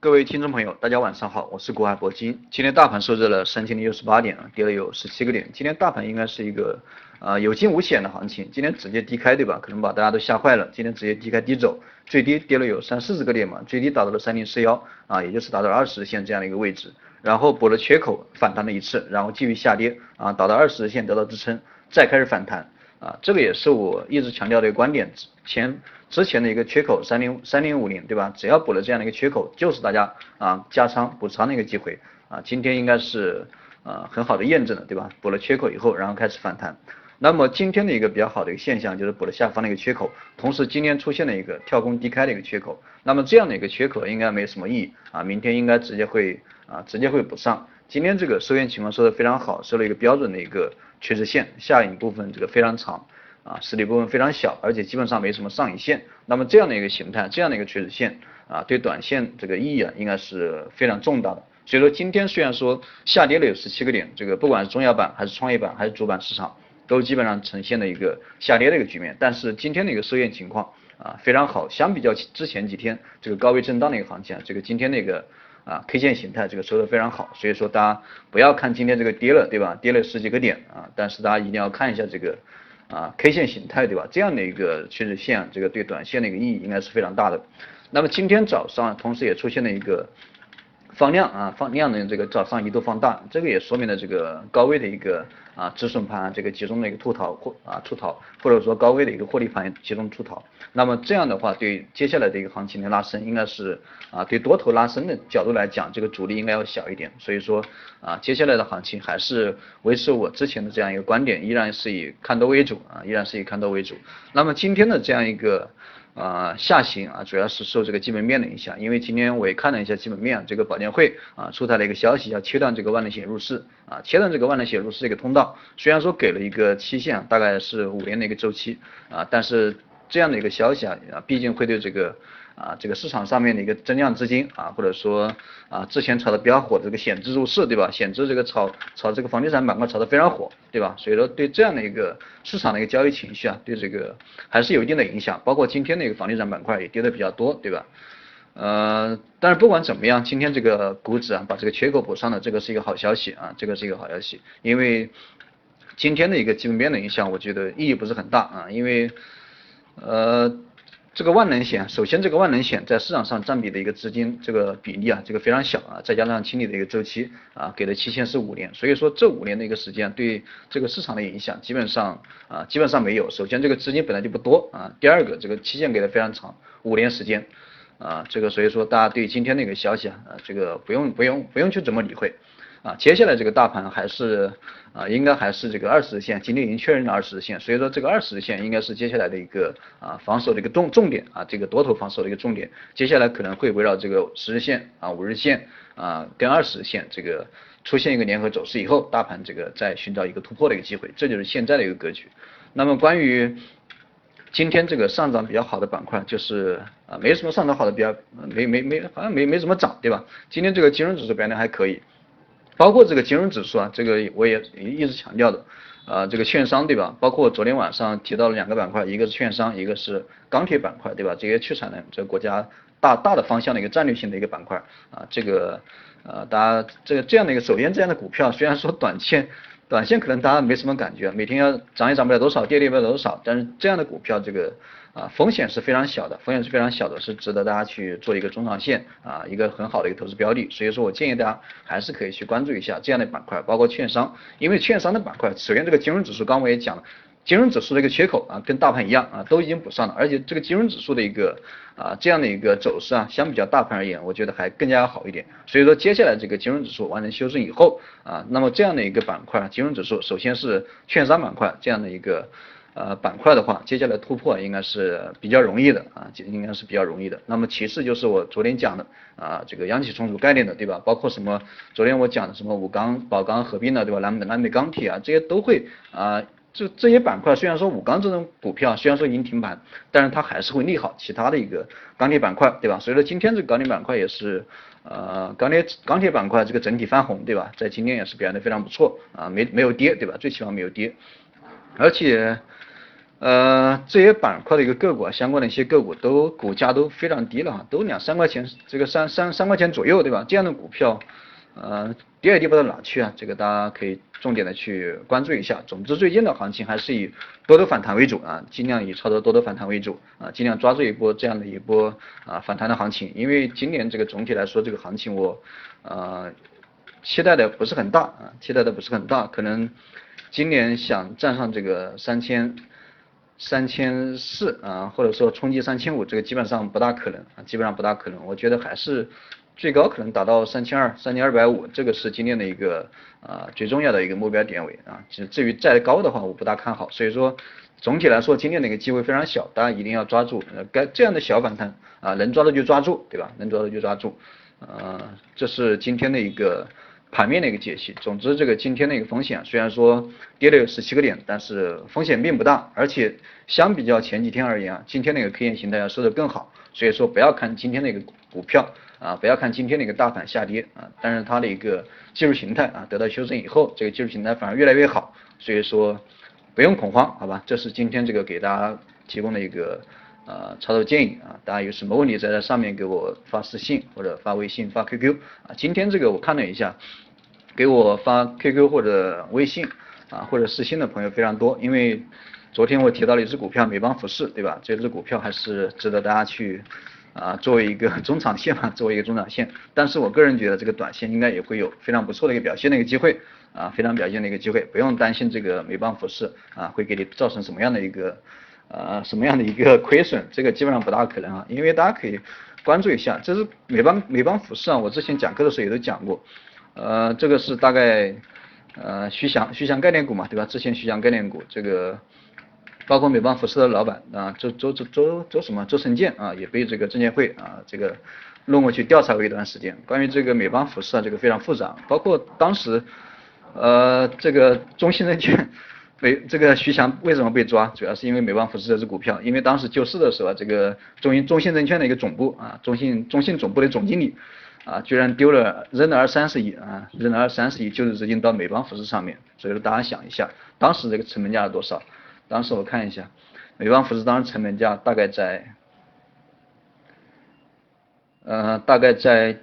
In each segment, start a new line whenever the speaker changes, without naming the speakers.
各位听众朋友，大家晚上好，我是国海铂金。今天大盘收在了三千零六十八点，跌了有十七个点。今天大盘应该是一个啊有惊无险的行情，今天直接低开对吧？可能把大家都吓坏了。今天直接低开低走，最低跌了有三四十个点嘛，最低达到了三零四幺啊，也就是达到二十日线这样的一个位置，然后补了缺口反弹了一次，然后继续下跌啊，达到二十日线得到支撑，再开始反弹。啊，这个也是我一直强调的一个观点，之前之前的一个缺口三零三零五零，对吧？只要补了这样的一个缺口，就是大家啊加仓补仓的一个机会啊。今天应该是呃很好的验证了，对吧？补了缺口以后，然后开始反弹。那么今天的一个比较好的一个现象就是补了下方的一个缺口，同时今天出现了一个跳空低开的一个缺口。那么这样的一个缺口应该没什么意义啊，明天应该直接会啊直接会补上。今天这个收线情况收的非常好，收了一个标准的一个。趋势线下影部分这个非常长啊，实体部分非常小，而且基本上没什么上影线。那么这样的一个形态，这样的一个趋势线啊，对短线这个意义啊，应该是非常重大的。所以说今天虽然说下跌了有十七个点，这个不管是中小板还是创业板还是主板市场，都基本上呈现了一个下跌的一个局面。但是今天的一个收线情况啊非常好，相比较之前几天这个高位震荡的一个行情啊，这个今天那个。啊，K 线形态这个收的非常好，所以说大家不要看今天这个跌了，对吧？跌了十几个点啊，但是大家一定要看一下这个啊 K 线形态，对吧？这样的一个趋势线，这个对短线的一个意义应该是非常大的。那么今天早上同时也出现了一个。放量啊，放量的这个早上一度放大，这个也说明了这个高位的一个啊止损盘这个集中的一个吐逃或啊出逃，或者说高位的一个获利盘集中出逃。那么这样的话，对接下来的一个行情的拉升，应该是啊对多头拉升的角度来讲，这个阻力应该要小一点。所以说啊接下来的行情还是维持我之前的这样一个观点，依然是以看多为主啊，依然是以看多为主。那么今天的这样一个。啊，下行啊，主要是受这个基本面的影响，因为今天我也看了一下基本面，这个保监会啊出台了一个消息，要切断这个万能险入市。啊，切断这个万能险入市这个通道，虽然说给了一个期限，大概是五年的一个周期啊，但是这样的一个消息啊，毕竟会对这个。啊，这个市场上面的一个增量资金啊，或者说啊，之前炒的比较火的这个险资入市，对吧？险资这个炒炒这个房地产板块炒得非常火，对吧？所以说对这样的一个市场的一个交易情绪啊，对这个还是有一定的影响。包括今天的一个房地产板块也跌的比较多，对吧？呃，但是不管怎么样，今天这个股指啊把这个缺口补上了，这个是一个好消息啊，这个是一个好消息，因为今天的一个基本面的影响，我觉得意义不是很大啊，因为呃。这个万能险，首先这个万能险在市场上占比的一个资金这个比例啊，这个非常小啊，再加上清理的一个周期啊，给的期限是五年，所以说这五年的一个时间对这个市场的影响基本上啊基本上没有。首先这个资金本来就不多啊，第二个这个期限给的非常长，五年时间啊，这个所以说大家对今天那个消息啊，这个不用不用不用去怎么理会。啊，接下来这个大盘还是啊，应该还是这个二十日线，今天已经确认了二十日线，所以说这个二十日线应该是接下来的一个啊防守的一个重重点啊，这个多头防守的一个重点，接下来可能会围绕这个十日线啊、五日线啊跟二十日线这个出现一个联合走势以后，大盘这个再寻找一个突破的一个机会，这就是现在的一个格局。那么关于今天这个上涨比较好的板块，就是啊没什么上涨好的比较没没没好像没没怎么涨，对吧？今天这个金融指数表现还可以。包括这个金融指数啊，这个我也一直强调的，啊，这个券商对吧？包括昨天晚上提到了两个板块，一个是券商，一个是钢铁板块，对吧？这些去产能，这个国家大大的方向的一个战略性的一个板块啊，这个呃，大家这个这样的一个，首先这样的股票，虽然说短线短线可能大家没什么感觉，每天要涨也涨不了多少，跌也跌不了多少，但是这样的股票这个。啊，风险是非常小的，风险是非常小的，是值得大家去做一个中长线啊，一个很好的一个投资标的。所以说我建议大家还是可以去关注一下这样的板块，包括券商，因为券商的板块，首先这个金融指数，刚我也讲了，金融指数的一个缺口啊，跟大盘一样啊，都已经补上了，而且这个金融指数的一个啊这样的一个走势啊，相比较大盘而言，我觉得还更加好一点。所以说接下来这个金融指数完成修正以后啊，那么这样的一个板块，金融指数首先是券商板块这样的一个。呃，板块的话，接下来突破应该是比较容易的啊，应该是比较容易的。那么其次就是我昨天讲的啊，这个央企重组概念的，对吧？包括什么？昨天我讲的什么武钢、宝钢合并的，对吧？南南美钢铁啊，这些都会啊，这这些板块虽然说武钢这种股票虽然说已经停盘，但是它还是会利好其他的一个钢铁板块，对吧？所以说今天这个钢铁板块也是呃，钢铁钢铁板块这个整体翻红，对吧？在今天也是表现的非常不错啊，没没有跌，对吧？最起码没有跌，而且。呃，这些板块的一个个股啊，相关的一些个股都股价都非常低了哈，都两三块钱，这个三三三块钱左右，对吧？这样的股票，呃，跌也跌不到哪去啊，这个大家可以重点的去关注一下。总之，最近的行情还是以多头反弹为主啊，尽量以操作多头反弹为主啊，尽量抓住一波这样的一波啊反弹的行情。因为今年这个总体来说，这个行情我呃期待的不是很大啊，期待的不是很大，可能今年想站上这个三千。三千四啊，或者说冲击三千五，这个基本上不大可能啊，基本上不大可能。我觉得还是最高可能达到三千二、三千二百五，这个是今天的一个啊最重要的一个目标点位啊。其实至于再高的话，我不大看好。所以说总体来说，今天的一个机会非常小，大家一定要抓住。呃，该这样的小反弹啊，能抓住就抓住，对吧？能抓住就抓住。呃，这是今天的一个。盘面的一个解析，总之这个今天的一个风险虽然说跌了有十七个点，但是风险并不大，而且相比较前几天而言啊，今天的一个 K 线形态要收的更好，所以说不要看今天的一个股票啊，不要看今天的一个大盘下跌啊，但是它的一个技术形态啊得到修正以后，这个技术形态反而越来越好，所以说不用恐慌，好吧？这是今天这个给大家提供的一个。呃，操作建议啊，大家有什么问题在这上面给我发私信或者发微信发 QQ 啊。今天这个我看了一下，给我发 QQ 或者微信啊或者私信的朋友非常多，因为昨天我提到了一只股票美邦服饰，对吧？这只股票还是值得大家去啊作为一个中长线嘛，作为一个中长线。但是我个人觉得这个短线应该也会有非常不错的一个表现的一个机会啊，非常表现的一个机会，不用担心这个美邦服饰啊会给你造成什么样的一个。呃，什么样的一个亏损？这个基本上不大可能啊，因为大家可以关注一下，这是美邦美邦服饰啊，我之前讲课的时候也都讲过，呃，这个是大概呃徐翔徐翔概念股嘛，对吧？之前徐翔概念股这个，包括美邦服饰的老板啊，周周周周周什么周成建啊，也被这个证监会啊这个弄过去调查过一段时间，关于这个美邦服饰啊，这个非常复杂，包括当时呃这个中信证券。美这个徐翔为什么被抓？主要是因为美邦服饰这只股票，因为当时救市的时候，这个中信中信证券的一个总部啊，中信中信总部的总经理啊，居然丢了扔了二三十亿啊，扔了二三十亿救市资金到美邦服饰上面，所以说大家想一下，当时这个成本价是多少？当时我看一下，美邦服饰当时成本价大概在，呃，大概在。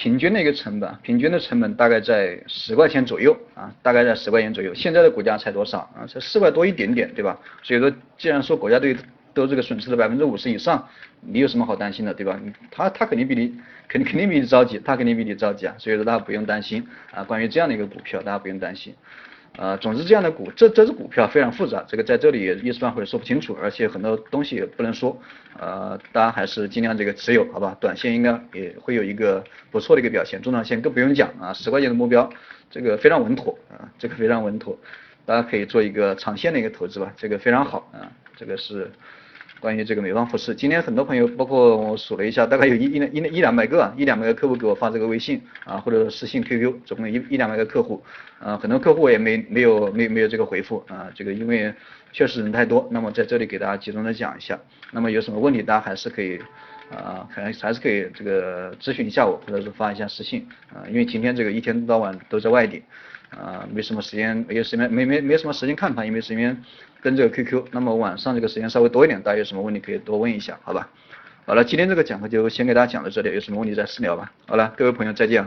平均的一个成本，平均的成本大概在十块钱左右啊，大概在十块钱左右。现在的股价才多少啊？才四块多一点点，对吧？所以说，既然说国家队都这个损失了百分之五十以上，你有什么好担心的，对吧？他他肯定比你肯定肯定比你着急，他肯定比你着急啊。所以说大家不用担心啊。关于这样的一个股票，大家不用担心。呃，总之这样的股，这这只股票非常复杂，这个在这里一时半会说不清楚，而且很多东西也不能说，呃，大家还是尽量这个持有，好吧？短线应该也会有一个不错的一个表现，中长线更不用讲啊，十块钱的目标，这个非常稳妥啊，这个非常稳妥，大家可以做一个长线的一个投资吧，这个非常好啊，这个是。关于这个美邦服饰，今天很多朋友，包括我数了一下，大概有一一一一两百个，一两百个客户给我发这个微信啊，或者私信 QQ，总共一一两百个客户，啊，很多客户也没没有没没有这个回复啊，这个因为确实人太多，那么在这里给大家集中的讲一下，那么有什么问题大家还是可以啊，可能还是可以这个咨询一下我，或者是发一下私信啊，因为今天这个一天到晚都在外地。啊，没什么时间，没有时间，没没没什么时间看盘，也没时间跟这个 QQ。那么晚上这个时间稍微多一点，大家有什么问题可以多问一下，好吧？好了，今天这个讲课就先给大家讲到这里，有什么问题再私聊吧。好了，各位朋友再见。